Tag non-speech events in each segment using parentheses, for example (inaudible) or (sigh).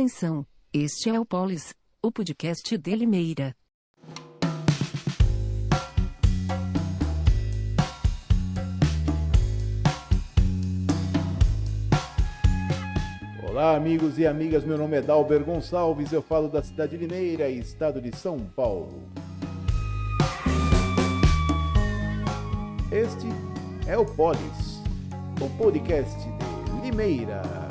Atenção, este é o Polis, o podcast de Limeira. Olá, amigos e amigas. Meu nome é Dalber Gonçalves. Eu falo da cidade de Limeira, estado de São Paulo. Este é o Polis, o podcast de Limeira.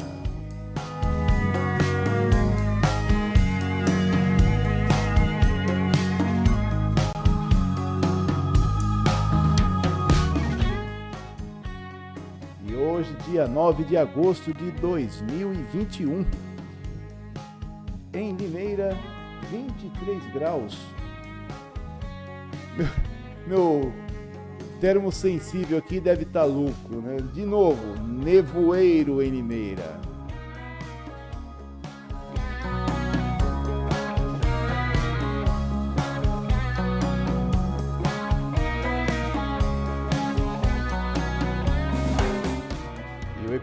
Hoje, dia 9 de agosto de 2021, em Limeira, 23 graus. Meu, meu termo sensível aqui deve estar louco, né? De novo, nevoeiro em Limeira.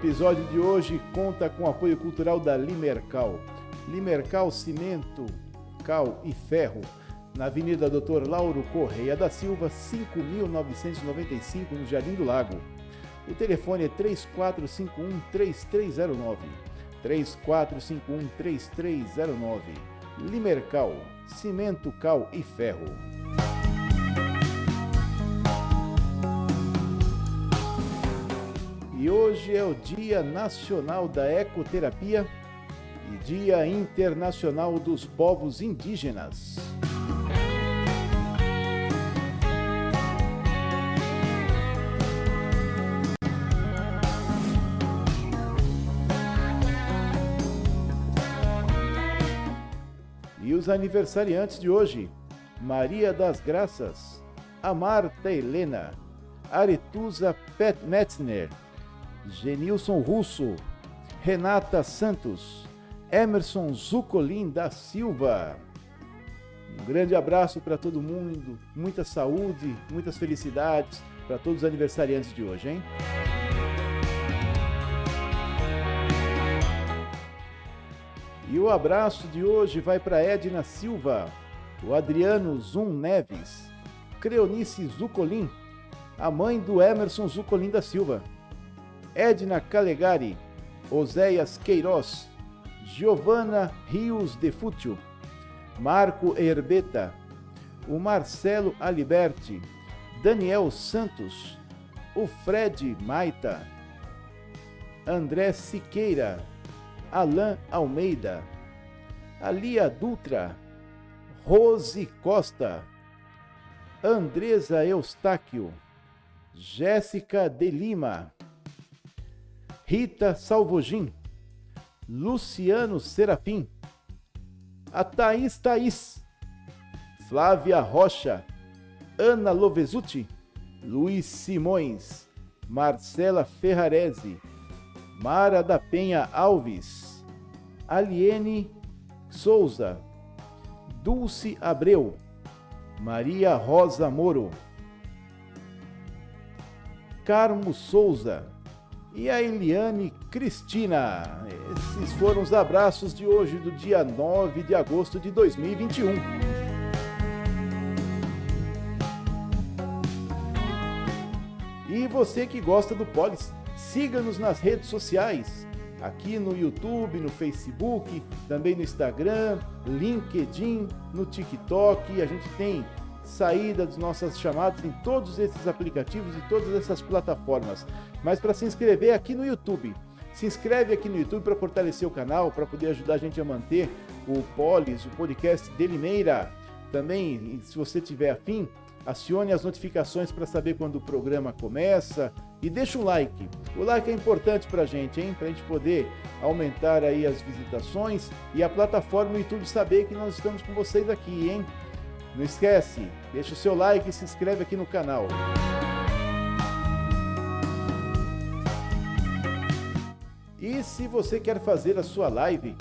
Episódio de hoje conta com o apoio cultural da Limercal. Limercal Cimento, Cal e Ferro na Avenida Dr. Lauro Correia da Silva, 5.995, no Jardim do Lago. O telefone é 3451-3309. 3451-3309. Limercal, cimento, cal e ferro. Hoje é o Dia Nacional da Ecoterapia e Dia Internacional dos Povos Indígenas. E os aniversariantes de hoje: Maria das Graças, a Marta Helena, Aretusa Pet Metzner, Genilson Russo, Renata Santos, Emerson Zucolin da Silva. Um grande abraço para todo mundo, muita saúde, muitas felicidades para todos os aniversariantes de hoje, hein? E o abraço de hoje vai para Edna Silva, o Adriano Zum Neves, Creonice Zucolin, a mãe do Emerson Zucolin da Silva, Edna Calegari, Oséias Queiroz, Giovana Rios de Fútil, Marco Herbeta, o Marcelo Aliberti, Daniel Santos, o Fred Maita, André Siqueira, Alain Almeida, Alia Dutra, Rose Costa, Andresa Eustáquio, Jéssica de Lima, Rita Salvogin, Luciano Serafim, a Thaís Thaís, Flávia Rocha, Ana Lovesuti, Luiz Simões, Marcela Ferrarese, Mara da Penha Alves, Aliene Souza, Dulce Abreu, Maria Rosa Moro, Carmo Souza e a Eliane Cristina. Esses foram os abraços de hoje, do dia 9 de agosto de 2021. E você que gosta do Polis, siga-nos nas redes sociais, aqui no YouTube, no Facebook, também no Instagram, LinkedIn, no TikTok. A gente tem saída das nossas chamadas em todos esses aplicativos e todas essas plataformas. Mas para se inscrever aqui no YouTube, se inscreve aqui no YouTube para fortalecer o canal, para poder ajudar a gente a manter o Polis, o podcast de Limeira. Também, se você tiver afim, acione as notificações para saber quando o programa começa e deixa um like. O like é importante para a gente, hein? Para a gente poder aumentar aí as visitações e a plataforma YouTube saber que nós estamos com vocês aqui, hein? Não esquece, deixa o seu like e se inscreve aqui no canal. E se você quer fazer a sua live,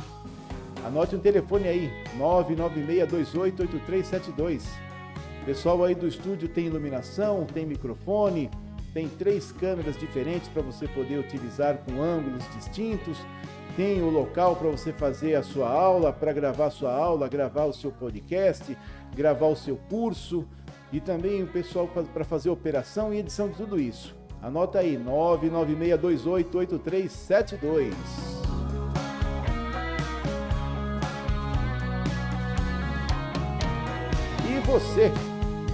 anote um telefone aí, 996288372. Pessoal aí do estúdio tem iluminação, tem microfone, tem três câmeras diferentes para você poder utilizar com ângulos distintos tem o local para você fazer a sua aula, para gravar sua aula, gravar o seu podcast, gravar o seu curso e também o pessoal para fazer operação e edição de tudo isso. Anota aí, 996288372. E você,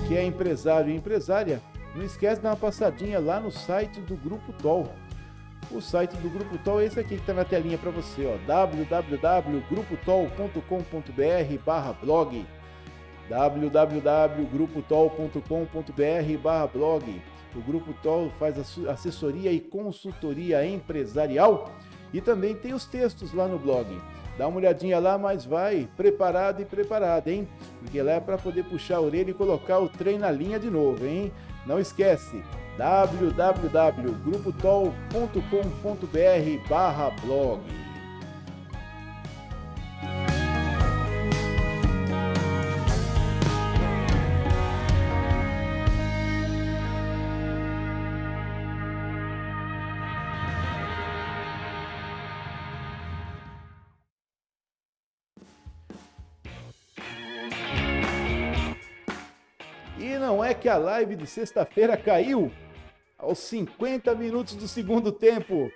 que é empresário e empresária, não esquece de dar uma passadinha lá no site do Grupo TOL. O site do Grupo TOL é esse aqui que está na telinha para você, ó, www.grupotol.com.br barra blog www.grupotol.com.br barra blog o Grupo TOL faz assessoria e consultoria empresarial e também tem os textos lá no blog. Dá uma olhadinha lá, mas vai preparado e preparada, hein? Porque lá é para poder puxar a orelha e colocar o trem na linha de novo, hein? Não esquece, www.grupotol.com.br não é que a live de sexta-feira caiu aos 50 minutos do segundo tempo.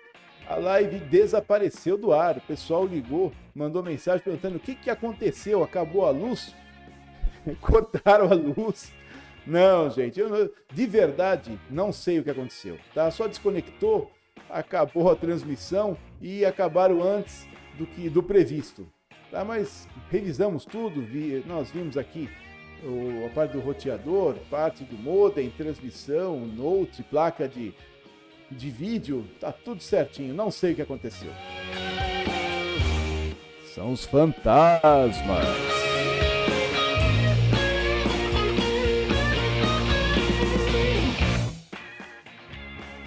A live desapareceu do ar. O pessoal ligou, mandou mensagem perguntando o que, que aconteceu. Acabou a luz? (laughs) Cortaram a luz? Não, gente, eu de verdade não sei o que aconteceu. Tá? Só desconectou, acabou a transmissão e acabaram antes do que do previsto. Tá? Mas revisamos tudo, vi, nós vimos aqui o, a parte do roteador, parte do modem, transmissão, note, placa de, de vídeo, tá tudo certinho. Não sei o que aconteceu. São os fantasmas.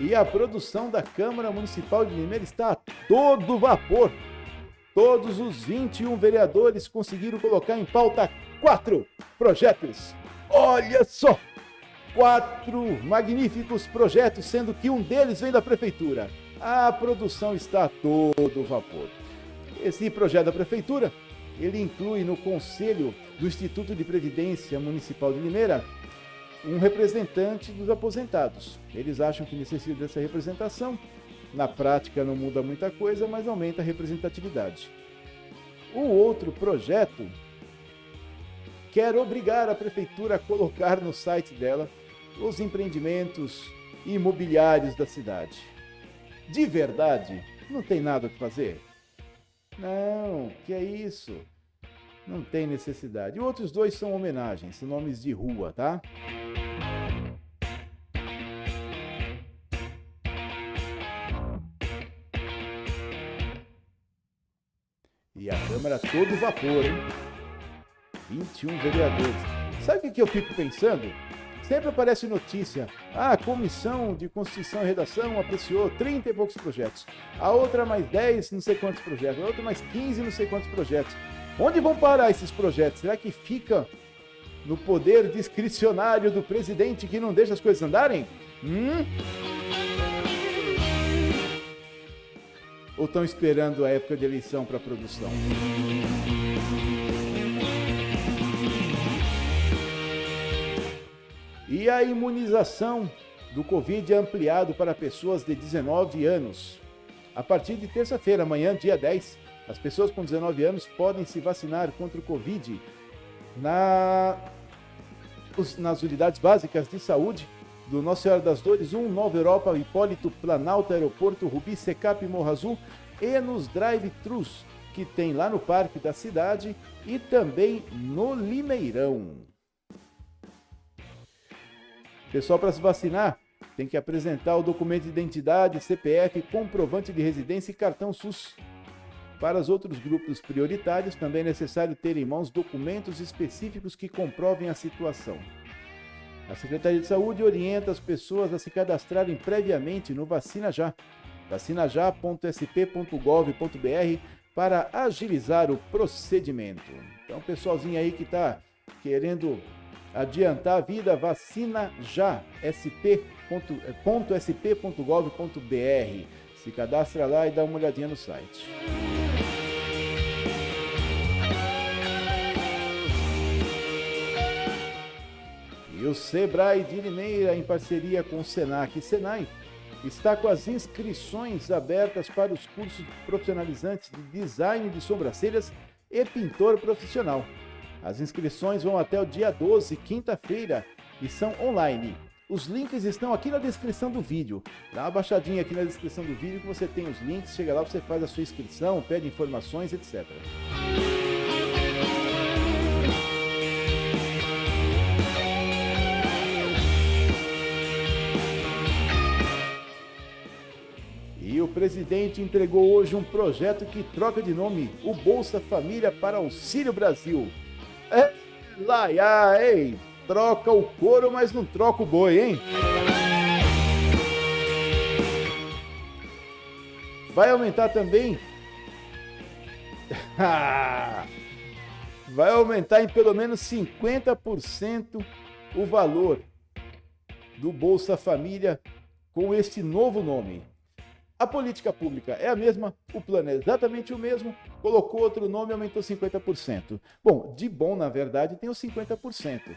E a produção da Câmara Municipal de Limeira está a todo vapor. Todos os 21 vereadores conseguiram colocar em pauta quatro projetos. Olha só! Quatro magníficos projetos, sendo que um deles vem da prefeitura. A produção está a todo vapor. Esse projeto da prefeitura, ele inclui no conselho do Instituto de Previdência Municipal de Limeira um representante dos aposentados. Eles acham que necessita dessa representação na prática não muda muita coisa, mas aumenta a representatividade. O outro projeto quer obrigar a prefeitura a colocar no site dela os empreendimentos imobiliários da cidade. De verdade, não tem nada o que fazer? Não, que é isso? Não tem necessidade. E outros dois são homenagens, nomes de rua, tá? E a Câmara todo vapor, hein? 21 vereadores. Sabe o que eu fico pensando? Sempre aparece notícia. Ah, a Comissão de Constituição e Redação apreciou 30 e poucos projetos. A outra mais 10, não sei quantos projetos. A outra mais 15, não sei quantos projetos. Onde vão parar esses projetos? Será que fica no poder discricionário do presidente que não deixa as coisas andarem? Hum? ou estão esperando a época de eleição para produção? E a imunização do Covid é ampliado para pessoas de 19 anos. A partir de terça-feira, amanhã, dia 10, as pessoas com 19 anos podem se vacinar contra o Covid na, nas unidades básicas de saúde do Nossa Senhora das Dores 1, Nova Europa, Hipólito Planalto, Aeroporto Rubi, Secap Morro Azul e nos drive-thrus que tem lá no Parque da Cidade e também no Limeirão. Pessoal, para se vacinar, tem que apresentar o documento de identidade, CPF, comprovante de residência e cartão SUS. Para os outros grupos prioritários, também é necessário ter em mãos documentos específicos que comprovem a situação. A Secretaria de Saúde orienta as pessoas a se cadastrarem previamente no Vacina Já, vacinajá.sp.gov.br para agilizar o procedimento. Então, pessoalzinho aí que está querendo Adiantar a vida, vacina já, sp.sp.gov.br. Eh, Se cadastra lá e dá uma olhadinha no site. E o Sebrae de Limeira, em parceria com o Senac e Senai, está com as inscrições abertas para os cursos profissionalizantes de design de sobrancelhas e pintor profissional. As inscrições vão até o dia 12, quinta-feira, e são online. Os links estão aqui na descrição do vídeo. Dá uma baixadinha aqui na descrição do vídeo que você tem os links. Chega lá, você faz a sua inscrição, pede informações, etc. E o presidente entregou hoje um projeto que troca de nome o Bolsa Família para Auxílio Brasil. É, lá, ei, troca o couro, mas não troca o boi, hein? Vai aumentar também. (laughs) Vai aumentar em pelo menos 50% o valor do Bolsa Família com este novo nome. A política pública é a mesma, o plano é exatamente o mesmo, colocou outro nome e aumentou 50%. Bom, de bom, na verdade, tem os 50%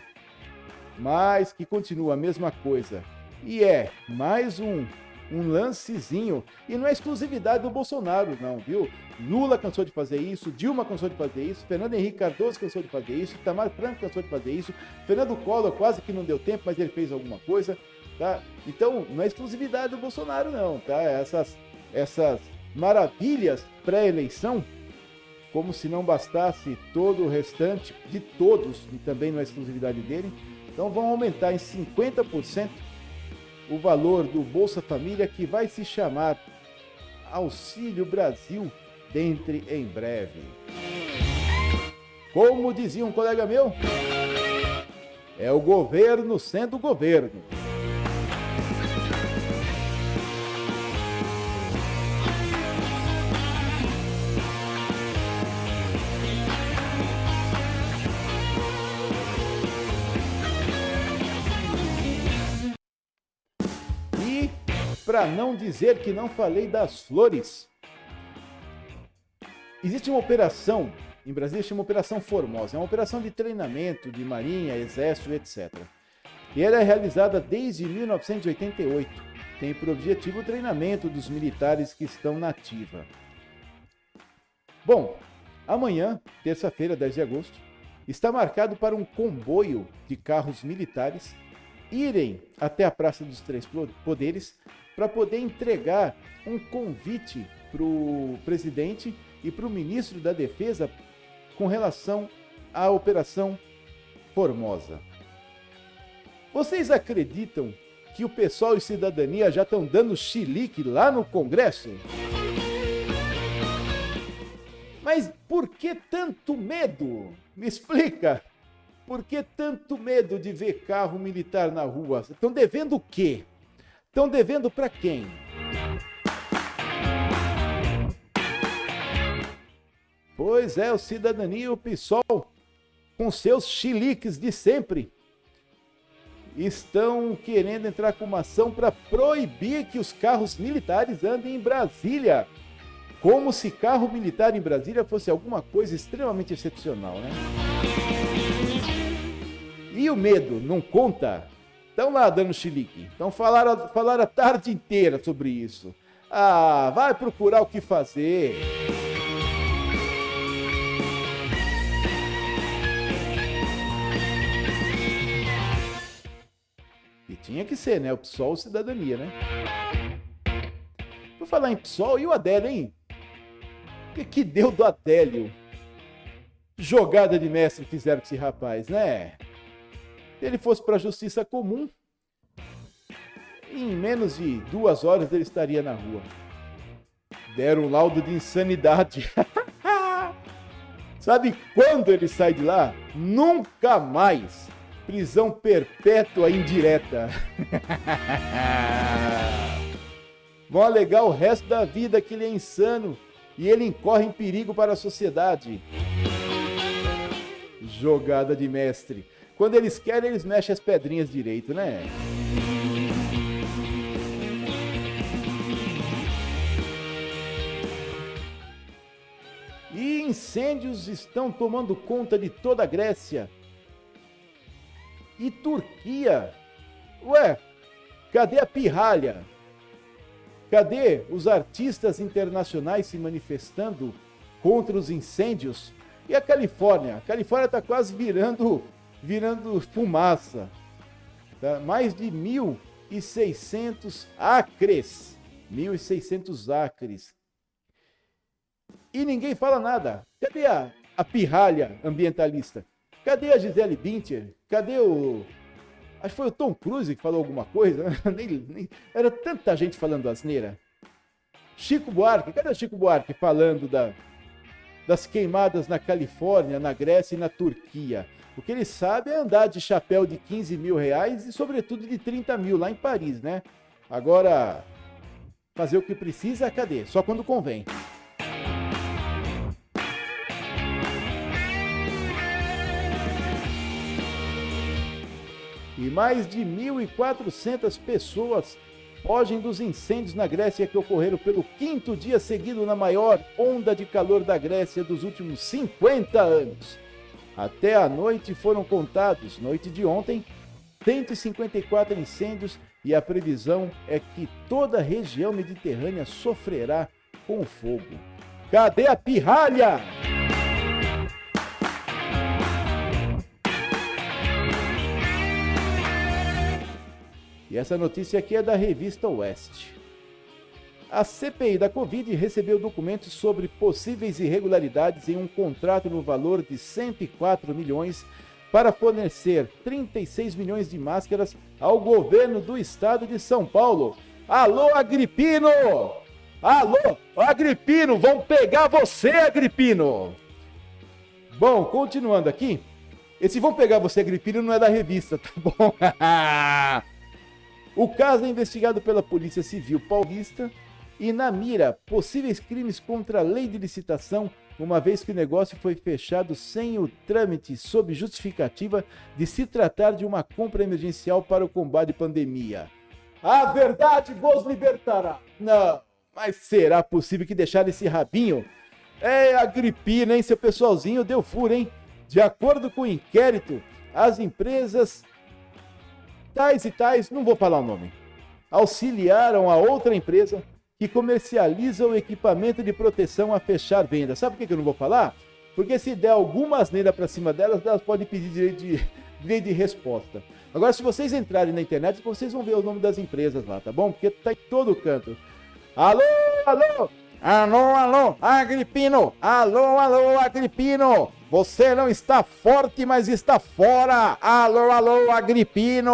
mas que continua a mesma coisa. E é mais um, um lancezinho. E não é exclusividade do Bolsonaro, não, viu? Lula cansou de fazer isso, Dilma cansou de fazer isso, Fernando Henrique Cardoso cansou de fazer isso, Itamar Franco cansou de fazer isso, Fernando Collor quase que não deu tempo, mas ele fez alguma coisa, tá? Então, não é exclusividade do Bolsonaro, não, tá? Essas, essas maravilhas pré-eleição, como se não bastasse todo o restante de todos, e também não é exclusividade dele, então vão aumentar em 50% o valor do Bolsa Família que vai se chamar Auxílio Brasil dentre em breve. Como dizia um colega meu, é o governo sendo governo. Para não dizer que não falei das flores. Existe uma operação, em Brasília chama Operação Formosa, é uma operação de treinamento de marinha, exército, etc. E ela é realizada desde 1988. Tem por objetivo o treinamento dos militares que estão na ativa. Bom, amanhã, terça-feira, 10 de agosto, está marcado para um comboio de carros militares irem até a Praça dos Três Poderes para poder entregar um convite para o presidente e para o ministro da Defesa com relação à Operação Formosa. Vocês acreditam que o pessoal e cidadania já estão dando chilique lá no Congresso? Mas por que tanto medo? Me explica. Por que tanto medo de ver carro militar na rua? Estão devendo o quê? Estão devendo para quem? Pois é, o Cidadania e o PSOL, com seus chiliques de sempre, estão querendo entrar com uma ação para proibir que os carros militares andem em Brasília. Como se carro militar em Brasília fosse alguma coisa extremamente excepcional, né? E o medo não conta? Estão lá dando chilique. Então falaram, falaram a tarde inteira sobre isso. Ah, vai procurar o que fazer. E tinha que ser, né? O PSOL cidadania, né? Vou falar em PSOL e o Adélio, hein? O que, que deu do Adélio? Jogada de mestre fizeram com esse rapaz, né? Se ele fosse para a justiça comum, em menos de duas horas ele estaria na rua. Deram um laudo de insanidade. (laughs) Sabe quando ele sai de lá? Nunca mais. Prisão perpétua indireta. (laughs) Vão alegar o resto da vida que ele é insano e ele incorre em perigo para a sociedade. Jogada de mestre. Quando eles querem, eles mexem as pedrinhas direito, né? E incêndios estão tomando conta de toda a Grécia. e Turquia. Ué, cadê a pirralha? Cadê os artistas internacionais se manifestando contra os incêndios? E a Califórnia? A Califórnia está quase virando, virando fumaça. Tá? Mais de 1.600 acres. 1.600 acres. E ninguém fala nada. Cadê a, a pirralha ambientalista? Cadê a Gisele Bündchen? Cadê o... Acho que foi o Tom Cruise que falou alguma coisa. (laughs) nem, nem... Era tanta gente falando asneira. Chico Buarque, cadê o Chico Buarque falando da, das queimadas na Califórnia, na Grécia e na Turquia? O que ele sabe é andar de chapéu de 15 mil reais e, sobretudo, de 30 mil lá em Paris, né? Agora, fazer o que precisa, cadê? Só quando convém. E mais de 1.400 pessoas fogem dos incêndios na Grécia que ocorreram pelo quinto dia seguido na maior onda de calor da Grécia dos últimos 50 anos. Até a noite foram contados, noite de ontem, 154 incêndios e a previsão é que toda a região mediterrânea sofrerá com o fogo. Cadê a pirralha? E essa notícia aqui é da revista Oeste. A CPI da Covid recebeu documentos sobre possíveis irregularidades em um contrato no valor de 104 milhões para fornecer 36 milhões de máscaras ao governo do estado de São Paulo. Alô, Agripino! Alô, Agripino, vão pegar você, Agripino! Bom, continuando aqui. Esse vão pegar você, Agripino, não é da revista, (laughs) tá bom? (laughs) O caso é investigado pela Polícia Civil Paulista e na mira possíveis crimes contra a lei de licitação, uma vez que o negócio foi fechado sem o trâmite sob justificativa de se tratar de uma compra emergencial para o combate à pandemia. A verdade vos libertará. Não, mas será possível que deixar esse rabinho? É, Agripina, hein, seu pessoalzinho deu furo, hein? De acordo com o inquérito, as empresas tais e tais, não vou falar o nome, auxiliaram a outra empresa que comercializa o equipamento de proteção a fechar venda. Sabe por que eu não vou falar? Porque se der alguma asneira para cima delas, elas podem pedir direito de, (laughs) direito de resposta. Agora, se vocês entrarem na internet, vocês vão ver o nome das empresas lá, tá bom? Porque tá em todo canto. Alô, alô, alô, alô, Agripino, alô, alô, Agripino. Você não está forte, mas está fora. Alô, alô, Agripino!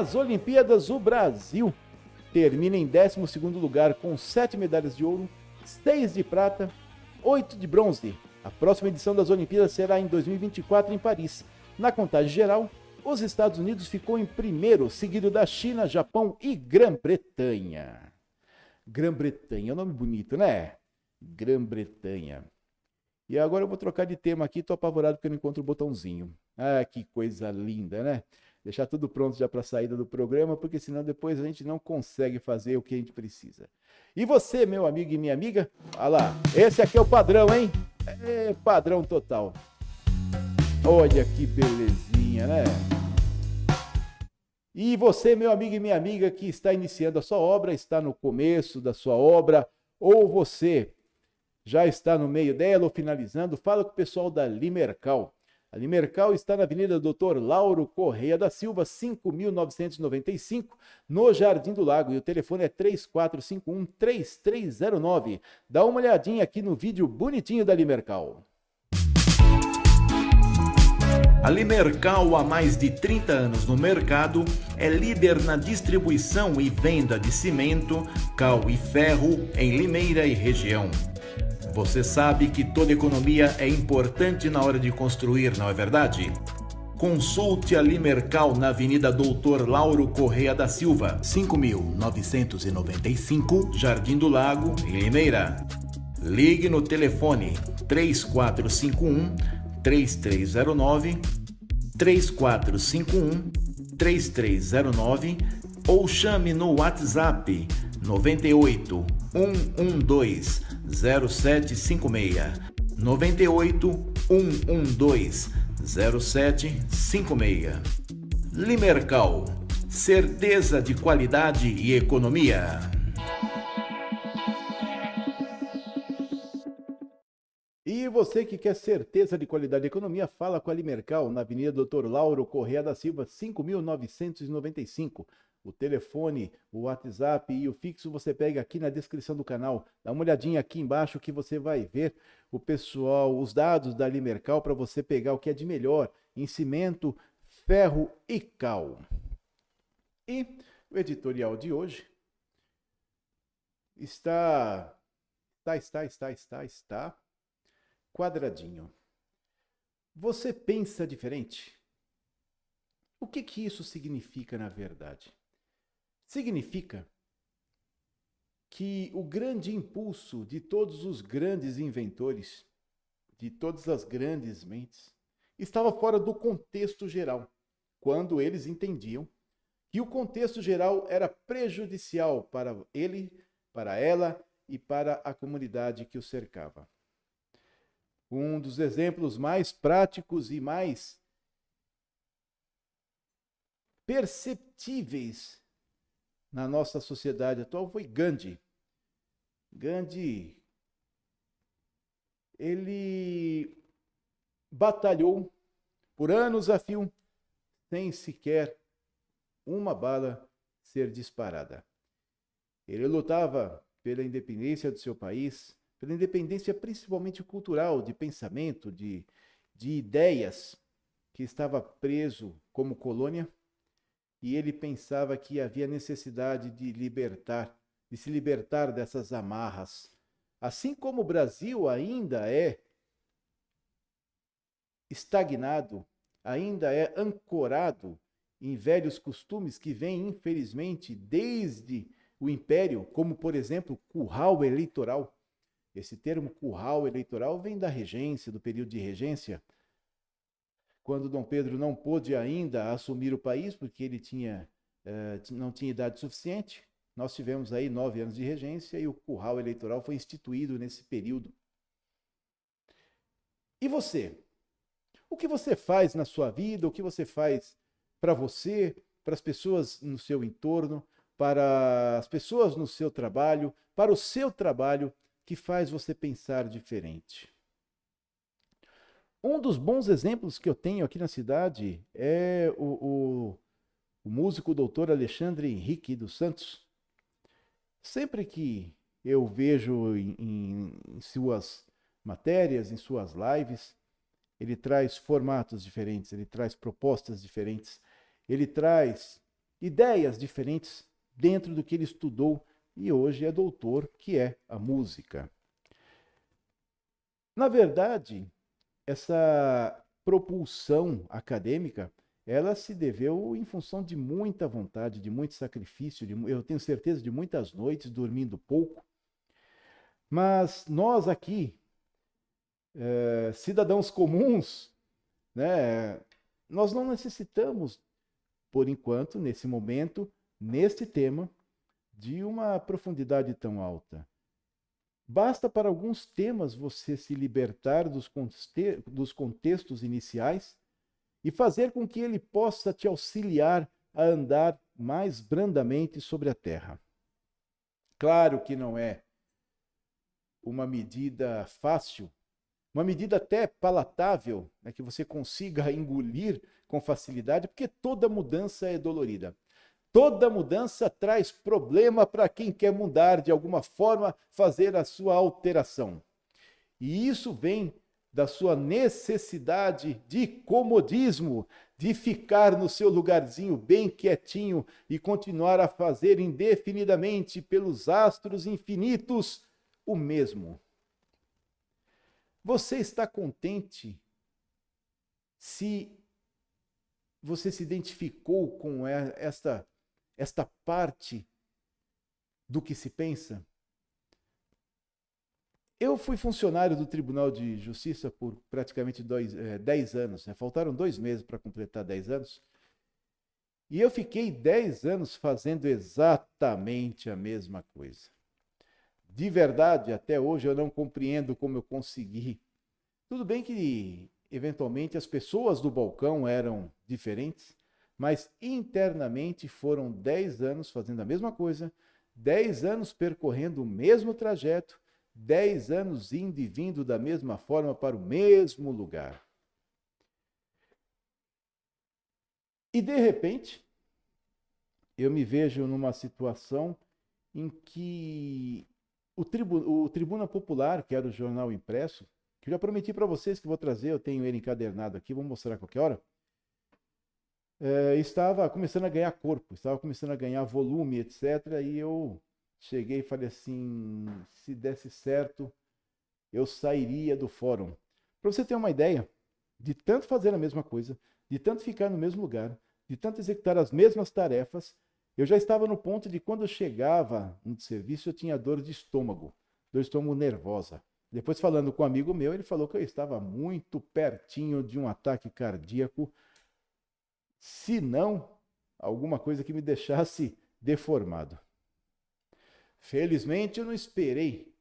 Nas Olimpíadas, o Brasil termina em 12 lugar com 7 medalhas de ouro, 6 de prata, 8 de bronze. A próxima edição das Olimpíadas será em 2024 em Paris. Na contagem geral, os Estados Unidos ficou em primeiro, seguido da China, Japão e Grã-Bretanha. Grã-Bretanha, é nome bonito, né? Grã-Bretanha. E agora eu vou trocar de tema aqui, tô apavorado porque eu não encontro o botãozinho. Ah, que coisa linda, né? Deixar tudo pronto já para a saída do programa, porque senão depois a gente não consegue fazer o que a gente precisa. E você, meu amigo e minha amiga? Olha lá, esse aqui é o padrão, hein? É padrão total. Olha que belezinha, né? E você, meu amigo e minha amiga que está iniciando a sua obra, está no começo da sua obra, ou você já está no meio dela ou finalizando, fala com o pessoal da Limercal. A Limercal está na Avenida Doutor Lauro Correia da Silva, 5.995, no Jardim do Lago. E o telefone é 3451-3309. Dá uma olhadinha aqui no vídeo bonitinho da Limercal. A Limercal, há mais de 30 anos no mercado, é líder na distribuição e venda de cimento, cal e ferro em Limeira e região. Você sabe que toda economia é importante na hora de construir, não é verdade? Consulte a Limercal na Avenida Doutor Lauro Correia da Silva, 5995, Jardim do Lago, em Limeira. Ligue no telefone 3451 3309 3451 3309 ou chame no WhatsApp 98 112 0756 98 112 0756 Limercal certeza de qualidade e economia. E você que quer certeza de qualidade e economia, fala com a Limercal na Avenida Doutor Lauro Correia da Silva, 5995. O telefone, o WhatsApp e o fixo você pega aqui na descrição do canal. Dá uma olhadinha aqui embaixo que você vai ver o pessoal, os dados da Limercal para você pegar o que é de melhor em cimento, ferro e cal. E o editorial de hoje está está está está está está quadradinho. Você pensa diferente? O que que isso significa na verdade? Significa que o grande impulso de todos os grandes inventores, de todas as grandes mentes, estava fora do contexto geral, quando eles entendiam que o contexto geral era prejudicial para ele, para ela e para a comunidade que o cercava. Um dos exemplos mais práticos e mais perceptíveis na nossa sociedade atual foi Gandhi. Gandhi ele batalhou por anos a fio sem sequer uma bala ser disparada. Ele lutava pela independência do seu país, pela independência principalmente cultural, de pensamento, de, de ideias, que estava preso como colônia e ele pensava que havia necessidade de libertar, de se libertar dessas amarras. Assim como o Brasil ainda é estagnado, ainda é ancorado em velhos costumes que vêm, infelizmente, desde o Império, como, por exemplo, curral eleitoral. Esse termo curral eleitoral vem da regência, do período de regência, quando Dom Pedro não pôde ainda assumir o país, porque ele tinha, eh, não tinha idade suficiente. Nós tivemos aí nove anos de regência e o curral eleitoral foi instituído nesse período. E você? O que você faz na sua vida? O que você faz para você, para as pessoas no seu entorno, para as pessoas no seu trabalho, para o seu trabalho que faz você pensar diferente? Um dos bons exemplos que eu tenho aqui na cidade é o, o, o músico doutor Alexandre Henrique dos Santos. Sempre que eu vejo em, em, em suas matérias, em suas lives, ele traz formatos diferentes, ele traz propostas diferentes, ele traz ideias diferentes dentro do que ele estudou e hoje é doutor, que é a música. Na verdade, essa propulsão acadêmica, ela se deveu em função de muita vontade, de muito sacrifício, de, eu tenho certeza de muitas noites dormindo pouco. Mas nós aqui, é, cidadãos comuns, né, nós não necessitamos, por enquanto, nesse momento, neste tema, de uma profundidade tão alta. Basta para alguns temas você se libertar dos, conte dos contextos iniciais e fazer com que ele possa te auxiliar a andar mais brandamente sobre a terra. Claro que não é uma medida fácil, uma medida até palatável, né, que você consiga engolir com facilidade, porque toda mudança é dolorida. Toda mudança traz problema para quem quer mudar de alguma forma, fazer a sua alteração. E isso vem da sua necessidade de comodismo, de ficar no seu lugarzinho bem quietinho e continuar a fazer indefinidamente pelos astros infinitos o mesmo. Você está contente se você se identificou com esta esta parte do que se pensa? Eu fui funcionário do Tribunal de Justiça por praticamente dois, é, dez anos. Né? Faltaram dois meses para completar dez anos. E eu fiquei dez anos fazendo exatamente a mesma coisa. de verdade, até hoje eu não compreendo como eu consegui. Tudo bem que eventualmente as pessoas do balcão eram diferentes, mas internamente foram 10 anos fazendo a mesma coisa, 10 anos percorrendo o mesmo trajeto, 10 anos indo e vindo da mesma forma para o mesmo lugar. E de repente, eu me vejo numa situação em que o, tribu, o Tribuna Popular, que era o jornal impresso, que eu já prometi para vocês que vou trazer, eu tenho ele encadernado aqui, vou mostrar a qualquer hora, é, estava começando a ganhar corpo, estava começando a ganhar volume, etc. E eu cheguei e falei assim: se desse certo, eu sairia do fórum. Para você ter uma ideia, de tanto fazer a mesma coisa, de tanto ficar no mesmo lugar, de tanto executar as mesmas tarefas, eu já estava no ponto de quando eu chegava no serviço, eu tinha dor de estômago, dor de estômago nervosa. Depois, falando com um amigo meu, ele falou que eu estava muito pertinho de um ataque cardíaco, se não alguma coisa que me deixasse deformado. Felizmente, eu não esperei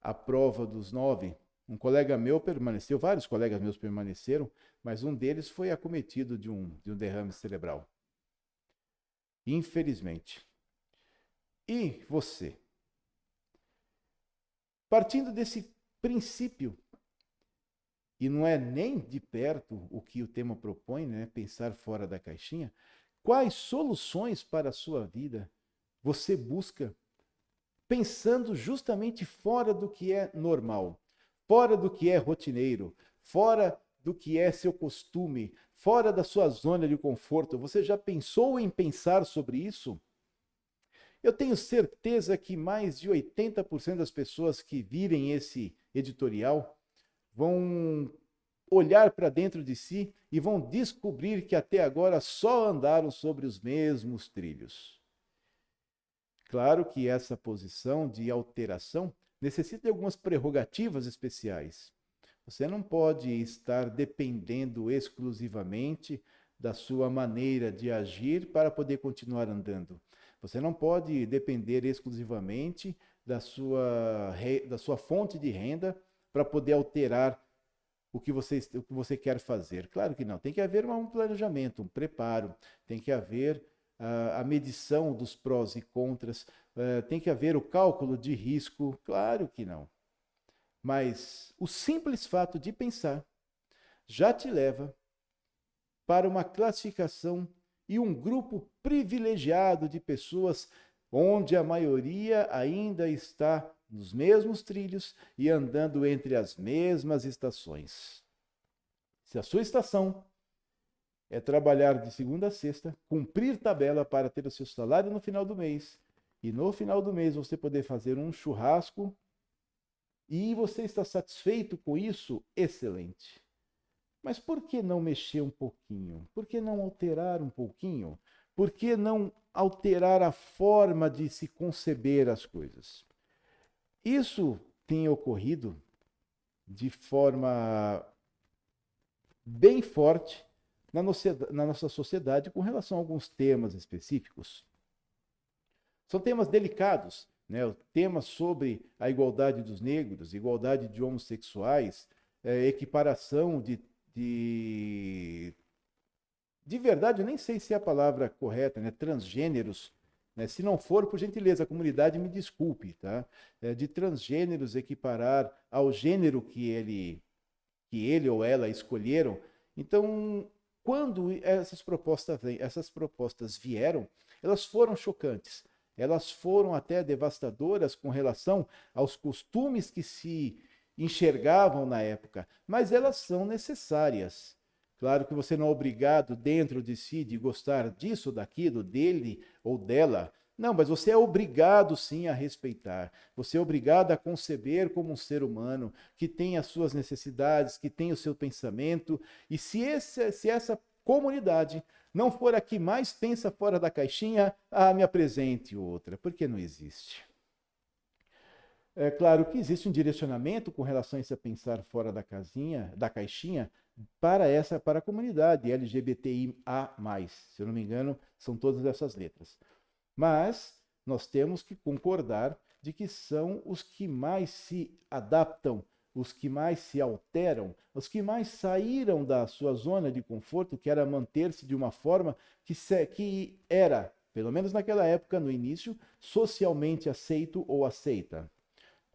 a prova dos nove. Um colega meu permaneceu, vários colegas meus permaneceram, mas um deles foi acometido de um, de um derrame cerebral. Infelizmente. E você? Partindo desse princípio, e não é nem de perto o que o tema propõe, né? pensar fora da caixinha, quais soluções para a sua vida você busca pensando justamente fora do que é normal, fora do que é rotineiro, fora do que é seu costume, fora da sua zona de conforto. Você já pensou em pensar sobre isso? Eu tenho certeza que mais de 80% das pessoas que virem esse editorial vão olhar para dentro de si e vão descobrir que até agora só andaram sobre os mesmos trilhos. Claro que essa posição de alteração necessita de algumas prerrogativas especiais. Você não pode estar dependendo exclusivamente da sua maneira de agir para poder continuar andando. Você não pode depender exclusivamente da sua, da sua fonte de renda para poder alterar o que, você, o que você quer fazer. Claro que não. Tem que haver um planejamento, um preparo, tem que haver uh, a medição dos prós e contras, uh, tem que haver o cálculo de risco. Claro que não. Mas o simples fato de pensar já te leva para uma classificação e um grupo privilegiado de pessoas onde a maioria ainda está nos mesmos trilhos e andando entre as mesmas estações. Se a sua estação é trabalhar de segunda a sexta, cumprir tabela para ter o seu salário no final do mês, e no final do mês você poder fazer um churrasco e você está satisfeito com isso? Excelente. Mas por que não mexer um pouquinho? Por que não alterar um pouquinho? Por que não alterar a forma de se conceber as coisas? Isso tem ocorrido de forma bem forte na, nossa sociedade com relação a alguns temas específicos. São temas delicados, né, o tema sobre a igualdade dos negros, igualdade de homossexuais, é, equiparação de, de. De verdade, eu nem sei se é a palavra correta, né? Transgêneros. Né? Se não for, por gentileza, a comunidade me desculpe, tá? É, de transgêneros equiparar ao gênero que ele, que ele ou ela escolheram. Então, quando essas propostas, essas propostas vieram, elas foram chocantes elas foram até devastadoras com relação aos costumes que se enxergavam na época, mas elas são necessárias. Claro que você não é obrigado dentro de si de gostar disso, daquilo, dele ou dela. Não, mas você é obrigado sim a respeitar. Você é obrigado a conceber como um ser humano que tem as suas necessidades, que tem o seu pensamento. E se, esse, se essa comunidade não for a que mais pensa fora da caixinha, ah, me apresente outra, porque não existe. É claro que existe um direcionamento com relação a esse pensar fora da casinha, da caixinha, para essa para a comunidade LGBTIA+. Se eu não me engano, são todas essas letras. Mas nós temos que concordar de que são os que mais se adaptam, os que mais se alteram, os que mais saíram da sua zona de conforto, que era manter-se de uma forma que, se, que era, pelo menos naquela época, no início, socialmente aceito ou aceita.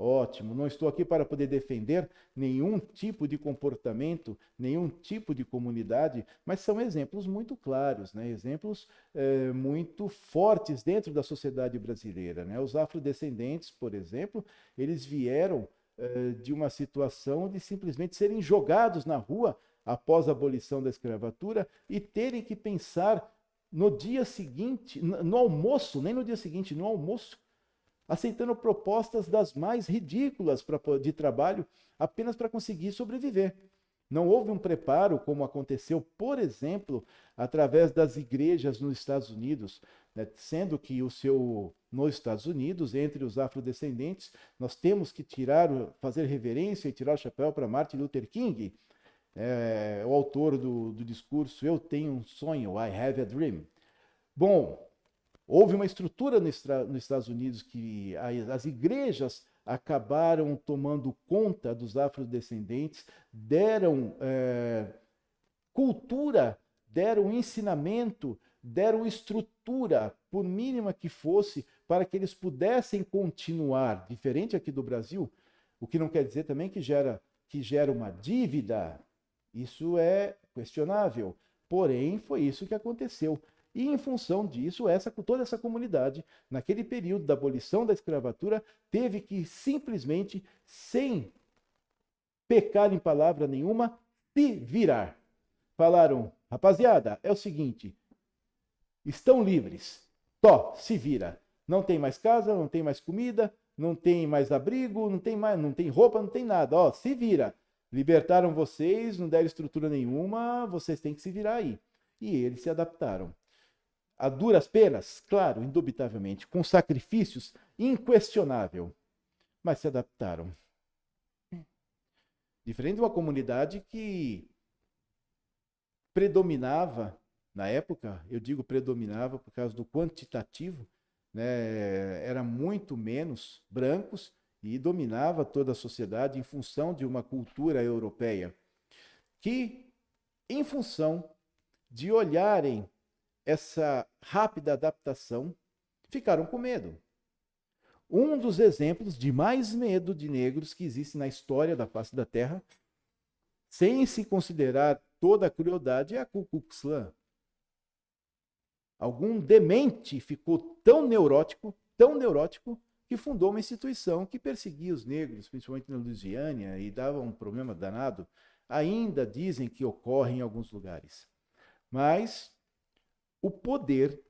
Ótimo, não estou aqui para poder defender nenhum tipo de comportamento, nenhum tipo de comunidade, mas são exemplos muito claros, né? exemplos é, muito fortes dentro da sociedade brasileira. Né? Os afrodescendentes, por exemplo, eles vieram é, de uma situação de simplesmente serem jogados na rua após a abolição da escravatura e terem que pensar no dia seguinte, no almoço, nem no dia seguinte, no almoço, aceitando propostas das mais ridículas de trabalho apenas para conseguir sobreviver. Não houve um preparo, como aconteceu, por exemplo, através das igrejas nos Estados Unidos, né? sendo que o seu nos Estados Unidos, entre os afrodescendentes, nós temos que tirar, fazer reverência e tirar o chapéu para Martin Luther King, é, o autor do, do discurso Eu tenho um sonho, I have a dream. Bom, Houve uma estrutura nos Estados Unidos que as igrejas acabaram tomando conta dos afrodescendentes, deram é, cultura, deram ensinamento, deram estrutura, por mínima que fosse, para que eles pudessem continuar. Diferente aqui do Brasil, o que não quer dizer também que gera, que gera uma dívida. Isso é questionável. Porém, foi isso que aconteceu. E em função disso, essa, toda essa comunidade, naquele período da abolição da escravatura, teve que simplesmente, sem pecar em palavra nenhuma, se virar. Falaram, rapaziada, é o seguinte, estão livres, Tó, se vira. Não tem mais casa, não tem mais comida, não tem mais abrigo, não tem mais, não tem roupa, não tem nada. Ó, se vira. Libertaram vocês, não deram estrutura nenhuma, vocês têm que se virar aí. E eles se adaptaram a duras penas, claro, indubitavelmente, com sacrifícios, inquestionável, mas se adaptaram. Diferente de uma comunidade que predominava, na época, eu digo predominava por causa do quantitativo, né, era muito menos brancos e dominava toda a sociedade em função de uma cultura europeia, que, em função de olharem essa rápida adaptação, ficaram com medo. Um dos exemplos de mais medo de negros que existe na história da face da Terra, sem se considerar toda a crueldade, é a Ku Klux Klan. Algum demente ficou tão neurótico, tão neurótico, que fundou uma instituição que perseguia os negros, principalmente na Louisiana, e dava um problema danado. Ainda dizem que ocorre em alguns lugares. Mas o poder,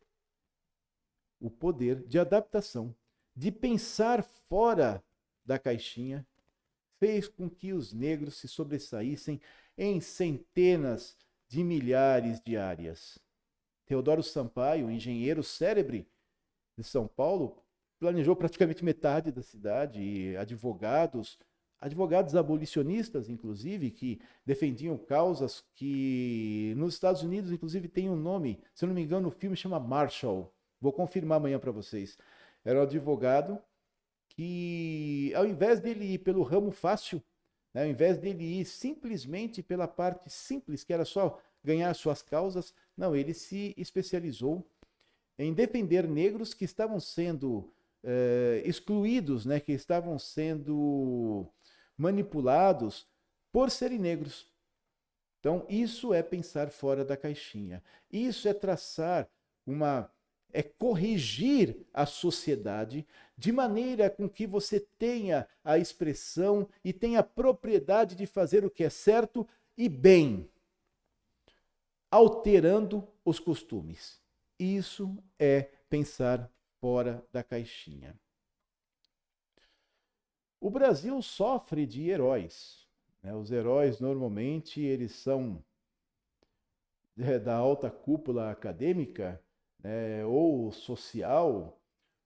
o poder de adaptação, de pensar fora da caixinha, fez com que os negros se sobressaíssem em centenas de milhares de áreas. Teodoro Sampaio, engenheiro célebre de São Paulo, planejou praticamente metade da cidade e advogados advogados abolicionistas, inclusive, que defendiam causas que nos Estados Unidos, inclusive, tem um nome, se não me engano, o filme chama Marshall. Vou confirmar amanhã para vocês. Era um advogado que, ao invés dele ir pelo ramo fácil, né, ao invés dele ir simplesmente pela parte simples, que era só ganhar suas causas, não, ele se especializou em defender negros que estavam sendo eh, excluídos, né, que estavam sendo manipulados por serem negros. Então, isso é pensar fora da caixinha. Isso é traçar uma. é corrigir a sociedade de maneira com que você tenha a expressão e tenha a propriedade de fazer o que é certo e bem, alterando os costumes. Isso é pensar fora da caixinha. O Brasil sofre de heróis. Né? Os heróis, normalmente, eles são é, da alta cúpula acadêmica, né? ou social,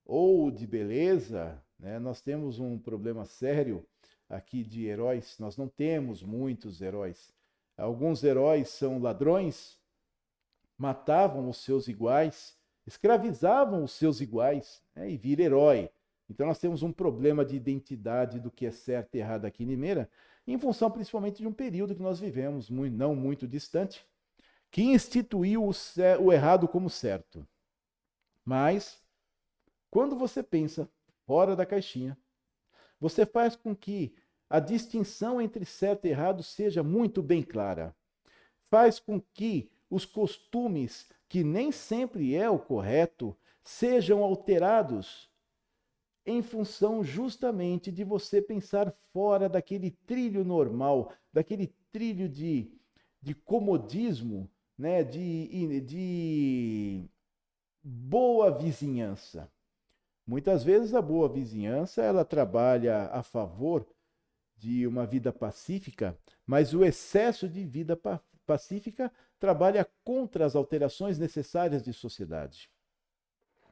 ou de beleza. Né? Nós temos um problema sério aqui de heróis. Nós não temos muitos heróis. Alguns heróis são ladrões, matavam os seus iguais escravizavam os seus iguais né, e vira herói. Então nós temos um problema de identidade do que é certo e errado aqui em Limeira, em função principalmente de um período que nós vivemos, muito, não muito distante, que instituiu o, o errado como certo. Mas, quando você pensa fora da caixinha, você faz com que a distinção entre certo e errado seja muito bem clara. Faz com que os costumes, que nem sempre é o correto, sejam alterados em função justamente de você pensar fora daquele trilho normal, daquele trilho de, de comodismo, né, de, de boa vizinhança. Muitas vezes a boa vizinhança ela trabalha a favor de uma vida pacífica, mas o excesso de vida pacífica trabalha contra as alterações necessárias de sociedade.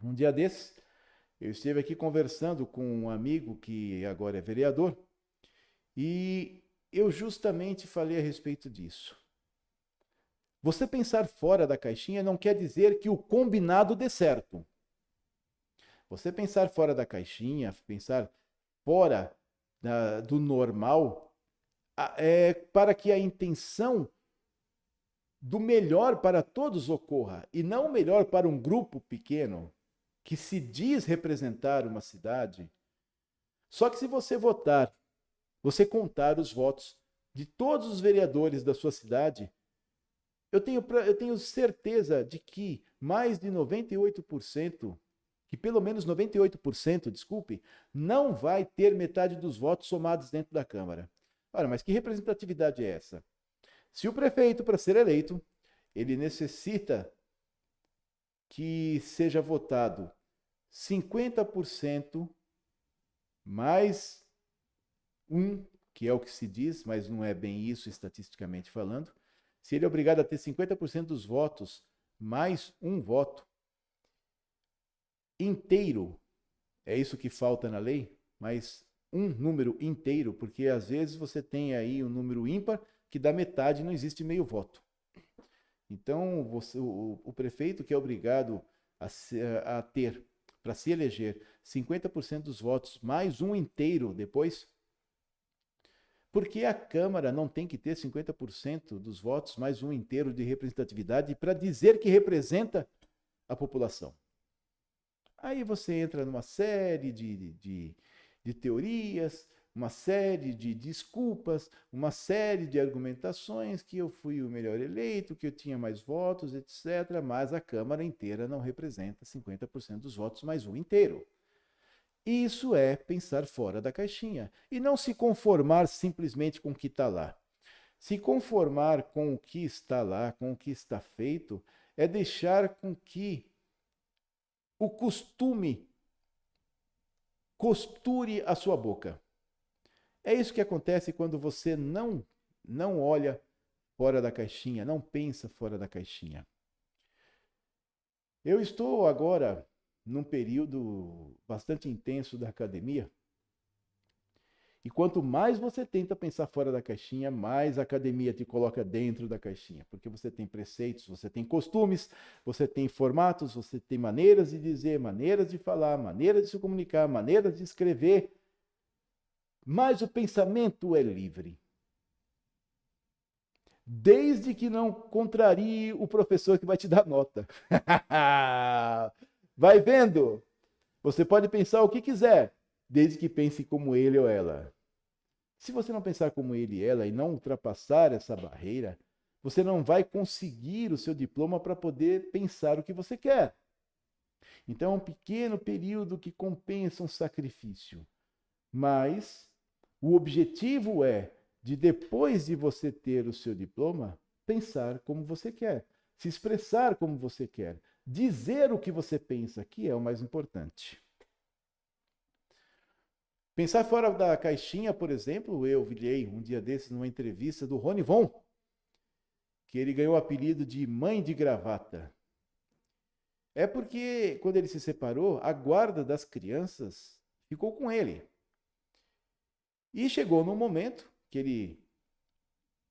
Um dia desses, eu estive aqui conversando com um amigo que agora é vereador e eu justamente falei a respeito disso. Você pensar fora da caixinha não quer dizer que o combinado dê certo. Você pensar fora da caixinha, pensar fora da, do normal, é para que a intenção do melhor para todos ocorra e não o melhor para um grupo pequeno que se diz representar uma cidade. Só que se você votar, você contar os votos de todos os vereadores da sua cidade, eu tenho, eu tenho certeza de que mais de 98%, que pelo menos 98%, desculpe, não vai ter metade dos votos somados dentro da Câmara. Ora, mas que representatividade é essa? Se o prefeito, para ser eleito, ele necessita que seja votado 50% mais um, que é o que se diz, mas não é bem isso estatisticamente falando. Se ele é obrigado a ter 50% dos votos mais um voto inteiro, é isso que falta na lei, mas um número inteiro, porque às vezes você tem aí um número ímpar que dá metade não existe meio voto. Então, você, o, o prefeito que é obrigado a, a ter, para se eleger, 50% dos votos, mais um inteiro depois, porque a Câmara não tem que ter 50% dos votos, mais um inteiro de representatividade, para dizer que representa a população. Aí você entra numa série de, de, de teorias, uma série de desculpas, uma série de argumentações que eu fui o melhor eleito, que eu tinha mais votos, etc. Mas a Câmara inteira não representa 50% dos votos, mais um inteiro. Isso é pensar fora da caixinha e não se conformar simplesmente com o que está lá. Se conformar com o que está lá, com o que está feito, é deixar com que o costume costure a sua boca. É isso que acontece quando você não não olha fora da caixinha, não pensa fora da caixinha. Eu estou agora num período bastante intenso da academia. E quanto mais você tenta pensar fora da caixinha, mais a academia te coloca dentro da caixinha, porque você tem preceitos, você tem costumes, você tem formatos, você tem maneiras de dizer, maneiras de falar, maneiras de se comunicar, maneiras de escrever mas o pensamento é livre. Desde que não contrarie o professor que vai te dar nota. (laughs) vai vendo? Você pode pensar o que quiser, desde que pense como ele ou ela. Se você não pensar como ele e ela e não ultrapassar essa barreira, você não vai conseguir o seu diploma para poder pensar o que você quer. Então é um pequeno período que compensa um sacrifício. Mas o objetivo é de depois de você ter o seu diploma, pensar como você quer, se expressar como você quer, dizer o que você pensa, que é o mais importante. Pensar fora da caixinha, por exemplo, eu vi um dia desses numa entrevista do Rony Von, que ele ganhou o apelido de mãe de gravata. É porque quando ele se separou, a guarda das crianças ficou com ele. E chegou no momento que ele,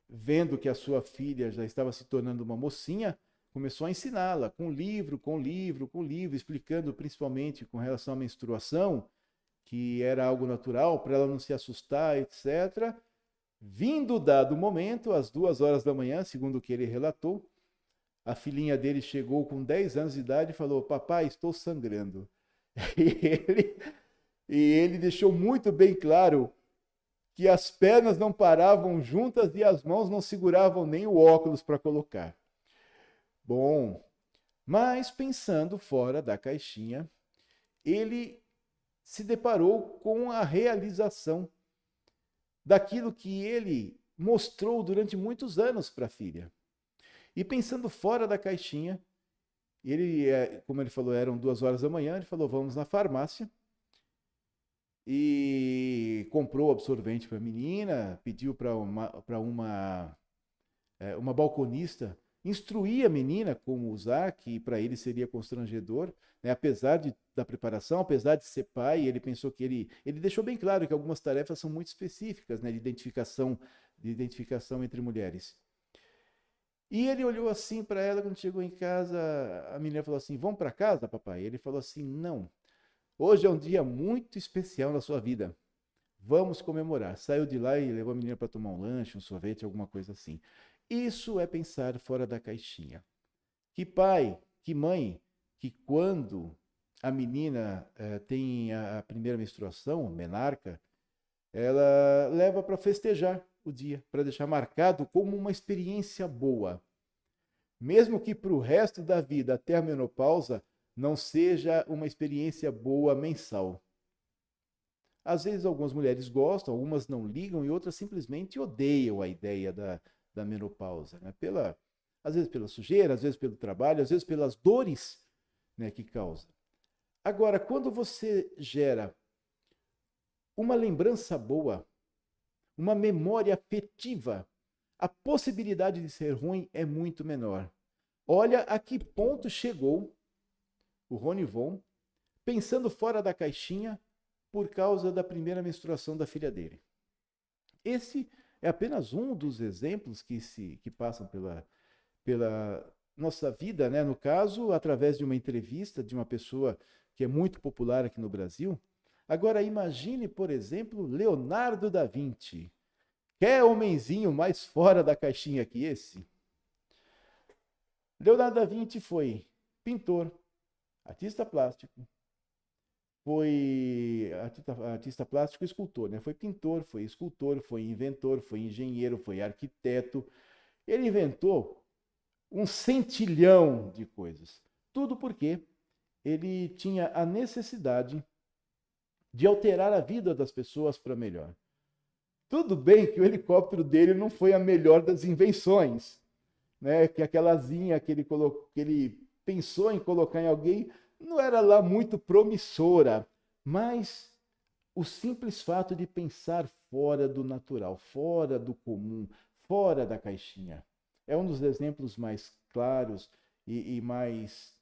vendo que a sua filha já estava se tornando uma mocinha, começou a ensiná-la com livro, com livro, com livro, explicando principalmente com relação à menstruação, que era algo natural para ela não se assustar, etc. Vindo dado momento, às duas horas da manhã, segundo o que ele relatou, a filhinha dele chegou com 10 anos de idade e falou: Papai, estou sangrando. (laughs) E ele, e ele deixou muito bem claro que as pernas não paravam juntas e as mãos não seguravam nem o óculos para colocar. Bom, mas pensando fora da caixinha, ele se deparou com a realização daquilo que ele mostrou durante muitos anos para a filha. E pensando fora da caixinha, ele, é, como ele falou, eram duas horas da manhã, ele falou, vamos na farmácia. E comprou absorvente para a menina, pediu para uma, pra uma, é, uma balconista instruir a menina como usar, que para ele seria constrangedor, né? apesar de, da preparação, apesar de ser pai, ele pensou que ele, ele deixou bem claro que algumas tarefas são muito específicas, né? de identificação, de identificação entre mulheres. E ele olhou assim para ela quando chegou em casa. A menina falou assim: Vamos para casa, papai? Ele falou assim: Não. Hoje é um dia muito especial na sua vida. Vamos comemorar. Saiu de lá e levou a menina para tomar um lanche, um sorvete, alguma coisa assim. Isso é pensar fora da caixinha. Que pai, que mãe, que quando a menina eh, tem a primeira menstruação, menarca, ela leva para festejar o dia, para deixar marcado como uma experiência boa. Mesmo que para o resto da vida, até a menopausa, não seja uma experiência boa mensal. Às vezes algumas mulheres gostam, algumas não ligam e outras simplesmente odeiam a ideia da, da menopausa, né? Pela, às vezes pela sujeira, às vezes pelo trabalho, às vezes pelas dores né, que causa. Agora, quando você gera uma lembrança boa, uma memória afetiva, a possibilidade de ser ruim é muito menor. Olha a que ponto chegou o Rony Von, pensando fora da caixinha por causa da primeira menstruação da filha dele. Esse é apenas um dos exemplos que se que passam pela, pela nossa vida, né? No caso, através de uma entrevista de uma pessoa que é muito popular aqui no Brasil, Agora imagine, por exemplo, Leonardo da Vinci. Quer homenzinho mais fora da caixinha que esse? Leonardo da Vinci foi pintor, artista plástico, foi artista, artista plástico e escultor, né? Foi pintor, foi escultor, foi inventor, foi engenheiro, foi arquiteto. Ele inventou um centilhão de coisas. Tudo porque ele tinha a necessidade de alterar a vida das pessoas para melhor. Tudo bem que o helicóptero dele não foi a melhor das invenções, né? Que aquela asinha que ele, colocou, que ele pensou em colocar em alguém não era lá muito promissora, mas o simples fato de pensar fora do natural, fora do comum, fora da caixinha, é um dos exemplos mais claros e, e mais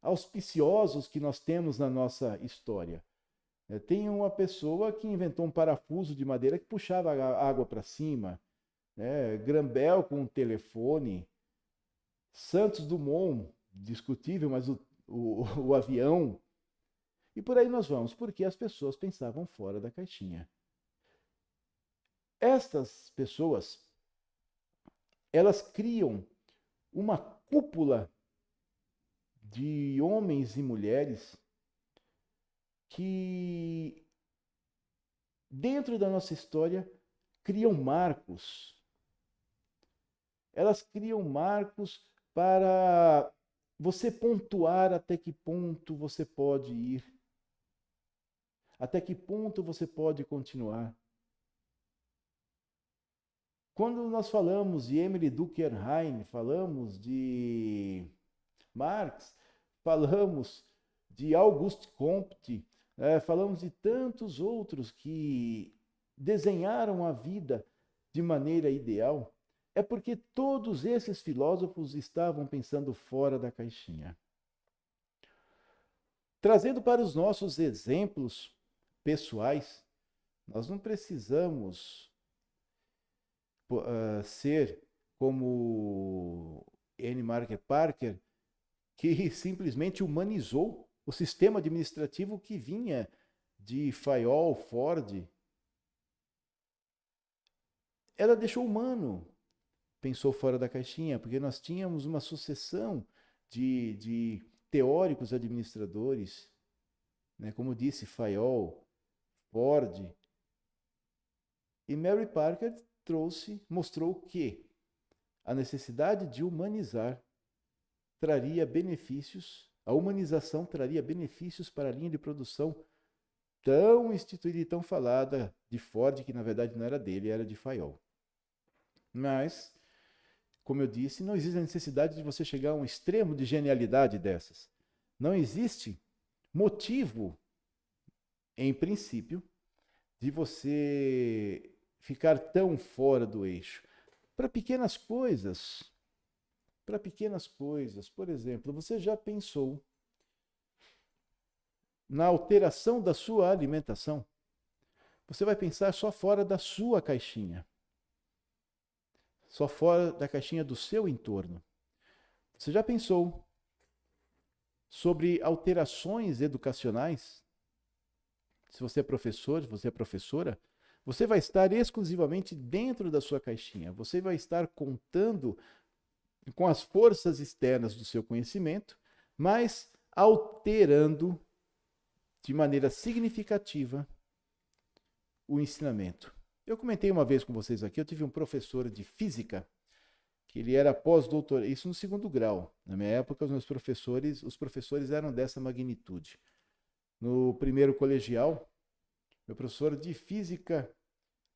auspiciosos que nós temos na nossa história. É, tem uma pessoa que inventou um parafuso de madeira que puxava a água para cima. Né? Grambel com um telefone. Santos Dumont, discutível, mas o, o, (laughs) o avião. E por aí nós vamos, porque as pessoas pensavam fora da caixinha. Estas pessoas, elas criam uma cúpula de homens e mulheres que, dentro da nossa história, criam marcos. Elas criam marcos para você pontuar até que ponto você pode ir, até que ponto você pode continuar. Quando nós falamos de Emily Durkheim, falamos de Marx, falamos de Auguste Comte, é, falamos de tantos outros que desenharam a vida de maneira ideal, é porque todos esses filósofos estavam pensando fora da caixinha. Trazendo para os nossos exemplos pessoais, nós não precisamos uh, ser como N. Marker Parker, que (laughs) simplesmente humanizou o sistema administrativo que vinha de Fayol, Ford. Ela deixou humano, pensou fora da caixinha, porque nós tínhamos uma sucessão de, de teóricos administradores, né? como disse Fayol, Ford. E Mary Parker trouxe, mostrou que a necessidade de humanizar traria benefícios, a humanização traria benefícios para a linha de produção tão instituída e tão falada de Ford, que na verdade não era dele, era de Fayol. Mas, como eu disse, não existe a necessidade de você chegar a um extremo de genialidade dessas. Não existe motivo, em princípio, de você ficar tão fora do eixo. Para pequenas coisas, para pequenas coisas, por exemplo, você já pensou na alteração da sua alimentação? Você vai pensar só fora da sua caixinha, só fora da caixinha do seu entorno. Você já pensou sobre alterações educacionais? Se você é professor, se você é professora, você vai estar exclusivamente dentro da sua caixinha. Você vai estar contando com as forças externas do seu conhecimento, mas alterando de maneira significativa o ensinamento. Eu comentei uma vez com vocês aqui, eu tive um professor de física que ele era pós-doutor, isso no segundo grau. Na minha época, os meus professores, os professores eram dessa magnitude. No primeiro colegial, meu professor de física,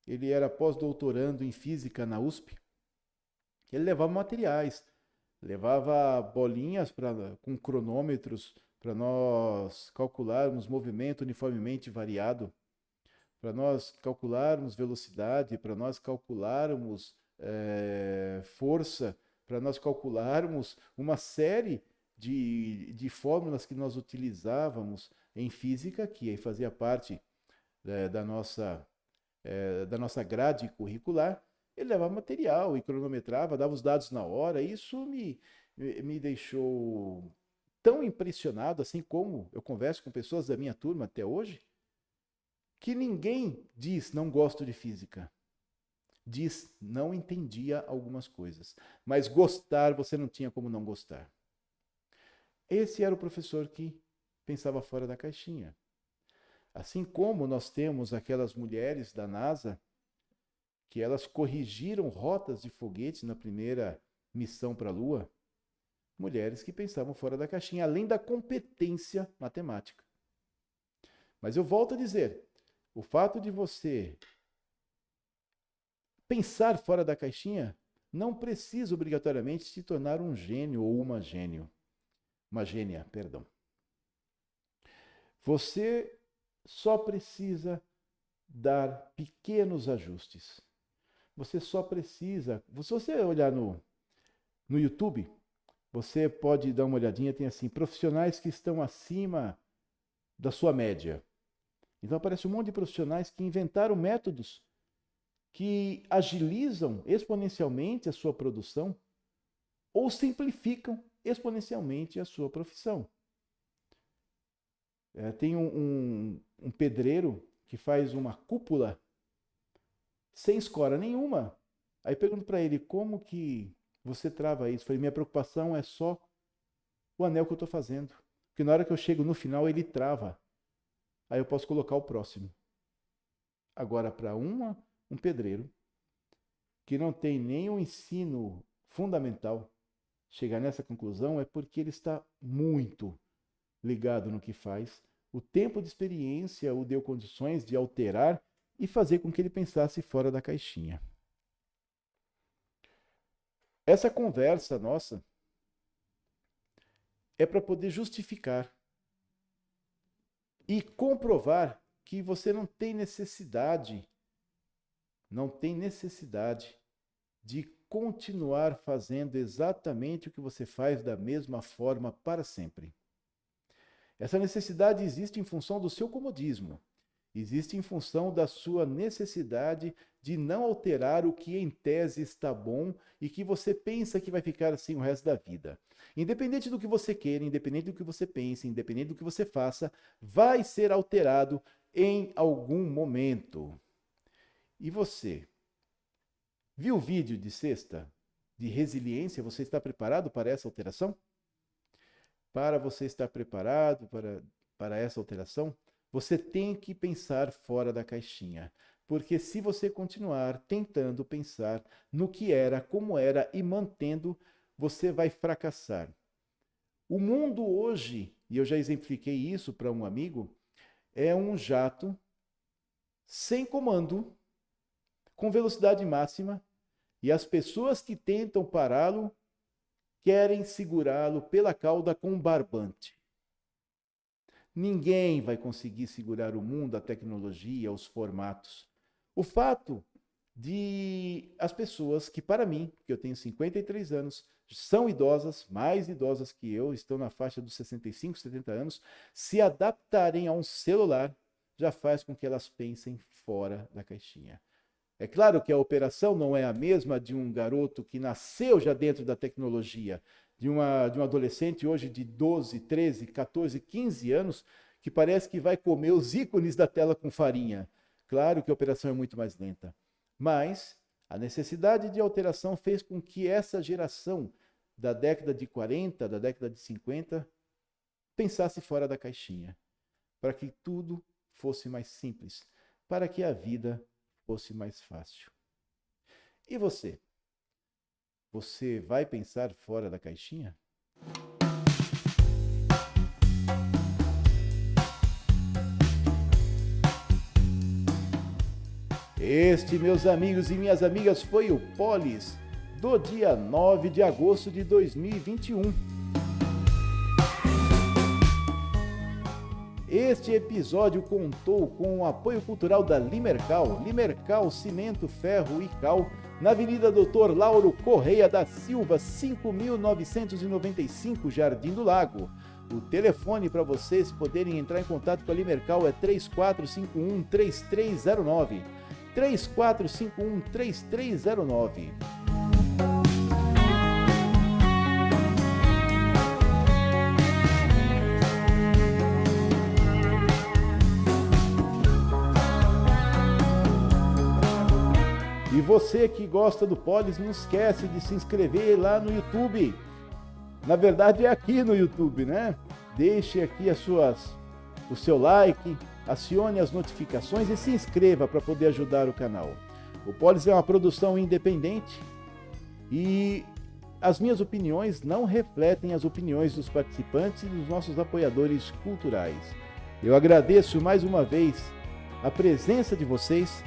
ele era pós-doutorando em física na USP. Ele levava materiais, levava bolinhas pra, com cronômetros para nós calcularmos movimento uniformemente variado, para nós calcularmos velocidade, para nós calcularmos é, força, para nós calcularmos uma série de, de fórmulas que nós utilizávamos em física, que fazia parte é, da, nossa, é, da nossa grade curricular, ele levava material e cronometrava, dava os dados na hora. Isso me, me deixou tão impressionado, assim como eu converso com pessoas da minha turma até hoje, que ninguém diz não gosto de física. Diz não entendia algumas coisas, mas gostar você não tinha como não gostar. Esse era o professor que pensava fora da caixinha. Assim como nós temos aquelas mulheres da NASA que elas corrigiram rotas de foguetes na primeira missão para a Lua, mulheres que pensavam fora da caixinha, além da competência matemática. Mas eu volto a dizer, o fato de você pensar fora da caixinha não precisa obrigatoriamente se tornar um gênio ou uma gênio. Uma gênia, perdão. Você só precisa dar pequenos ajustes. Você só precisa. Se você olhar no, no YouTube, você pode dar uma olhadinha, tem assim, profissionais que estão acima da sua média. Então aparece um monte de profissionais que inventaram métodos que agilizam exponencialmente a sua produção ou simplificam exponencialmente a sua profissão. É, tem um, um, um pedreiro que faz uma cúpula sem escora nenhuma. Aí pergunto para ele, como que você trava isso? Falei, minha preocupação é só o anel que eu estou fazendo. Porque na hora que eu chego no final, ele trava. Aí eu posso colocar o próximo. Agora, para uma, um pedreiro que não tem nenhum ensino fundamental, chegar nessa conclusão é porque ele está muito ligado no que faz. O tempo de experiência o deu condições de alterar e fazer com que ele pensasse fora da caixinha. Essa conversa nossa é para poder justificar e comprovar que você não tem necessidade, não tem necessidade de continuar fazendo exatamente o que você faz da mesma forma para sempre. Essa necessidade existe em função do seu comodismo Existe em função da sua necessidade de não alterar o que em tese está bom e que você pensa que vai ficar assim o resto da vida. Independente do que você queira, independente do que você pense, independente do que você faça, vai ser alterado em algum momento. E você? Viu o vídeo de sexta de resiliência? Você está preparado para essa alteração? Para você estar preparado para, para essa alteração, você tem que pensar fora da caixinha. Porque se você continuar tentando pensar no que era, como era e mantendo, você vai fracassar. O mundo hoje, e eu já exemplifiquei isso para um amigo, é um jato sem comando, com velocidade máxima, e as pessoas que tentam pará-lo querem segurá-lo pela cauda com barbante. Ninguém vai conseguir segurar o mundo, a tecnologia, os formatos. O fato de as pessoas que, para mim, que eu tenho 53 anos, são idosas, mais idosas que eu, estão na faixa dos 65, 70 anos, se adaptarem a um celular, já faz com que elas pensem fora da caixinha. É claro que a operação não é a mesma de um garoto que nasceu já dentro da tecnologia, de, uma, de um adolescente hoje de 12, 13, 14, 15 anos, que parece que vai comer os ícones da tela com farinha. Claro que a operação é muito mais lenta. Mas a necessidade de alteração fez com que essa geração da década de 40, da década de 50, pensasse fora da caixinha, para que tudo fosse mais simples, para que a vida fosse mais fácil. E você? Você vai pensar fora da caixinha? Este, meus amigos e minhas amigas, foi o Polis do dia 9 de agosto de 2021. Este episódio contou com o apoio cultural da Limercal, Limercal Cimento, Ferro e Cal, na Avenida Doutor Lauro Correia da Silva, 5995, Jardim do Lago. O telefone para vocês poderem entrar em contato com a Limercal é 3451 3309. 3451 3309. Você que gosta do Polis, não esquece de se inscrever lá no YouTube. Na verdade é aqui no YouTube, né? Deixe aqui as suas, o seu like, acione as notificações e se inscreva para poder ajudar o canal. O Polis é uma produção independente e as minhas opiniões não refletem as opiniões dos participantes e dos nossos apoiadores culturais. Eu agradeço mais uma vez a presença de vocês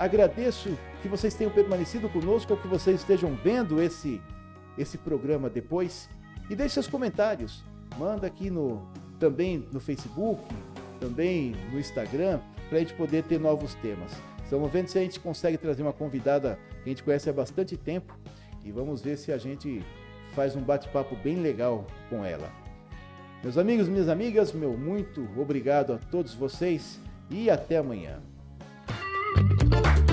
Agradeço que vocês tenham permanecido conosco ou que vocês estejam vendo esse, esse programa depois. E deixe seus comentários. Manda aqui no também no Facebook, também no Instagram, para a gente poder ter novos temas. Estamos vendo se a gente consegue trazer uma convidada que a gente conhece há bastante tempo e vamos ver se a gente faz um bate-papo bem legal com ela. Meus amigos, minhas amigas, meu muito obrigado a todos vocês e até amanhã. Thank you.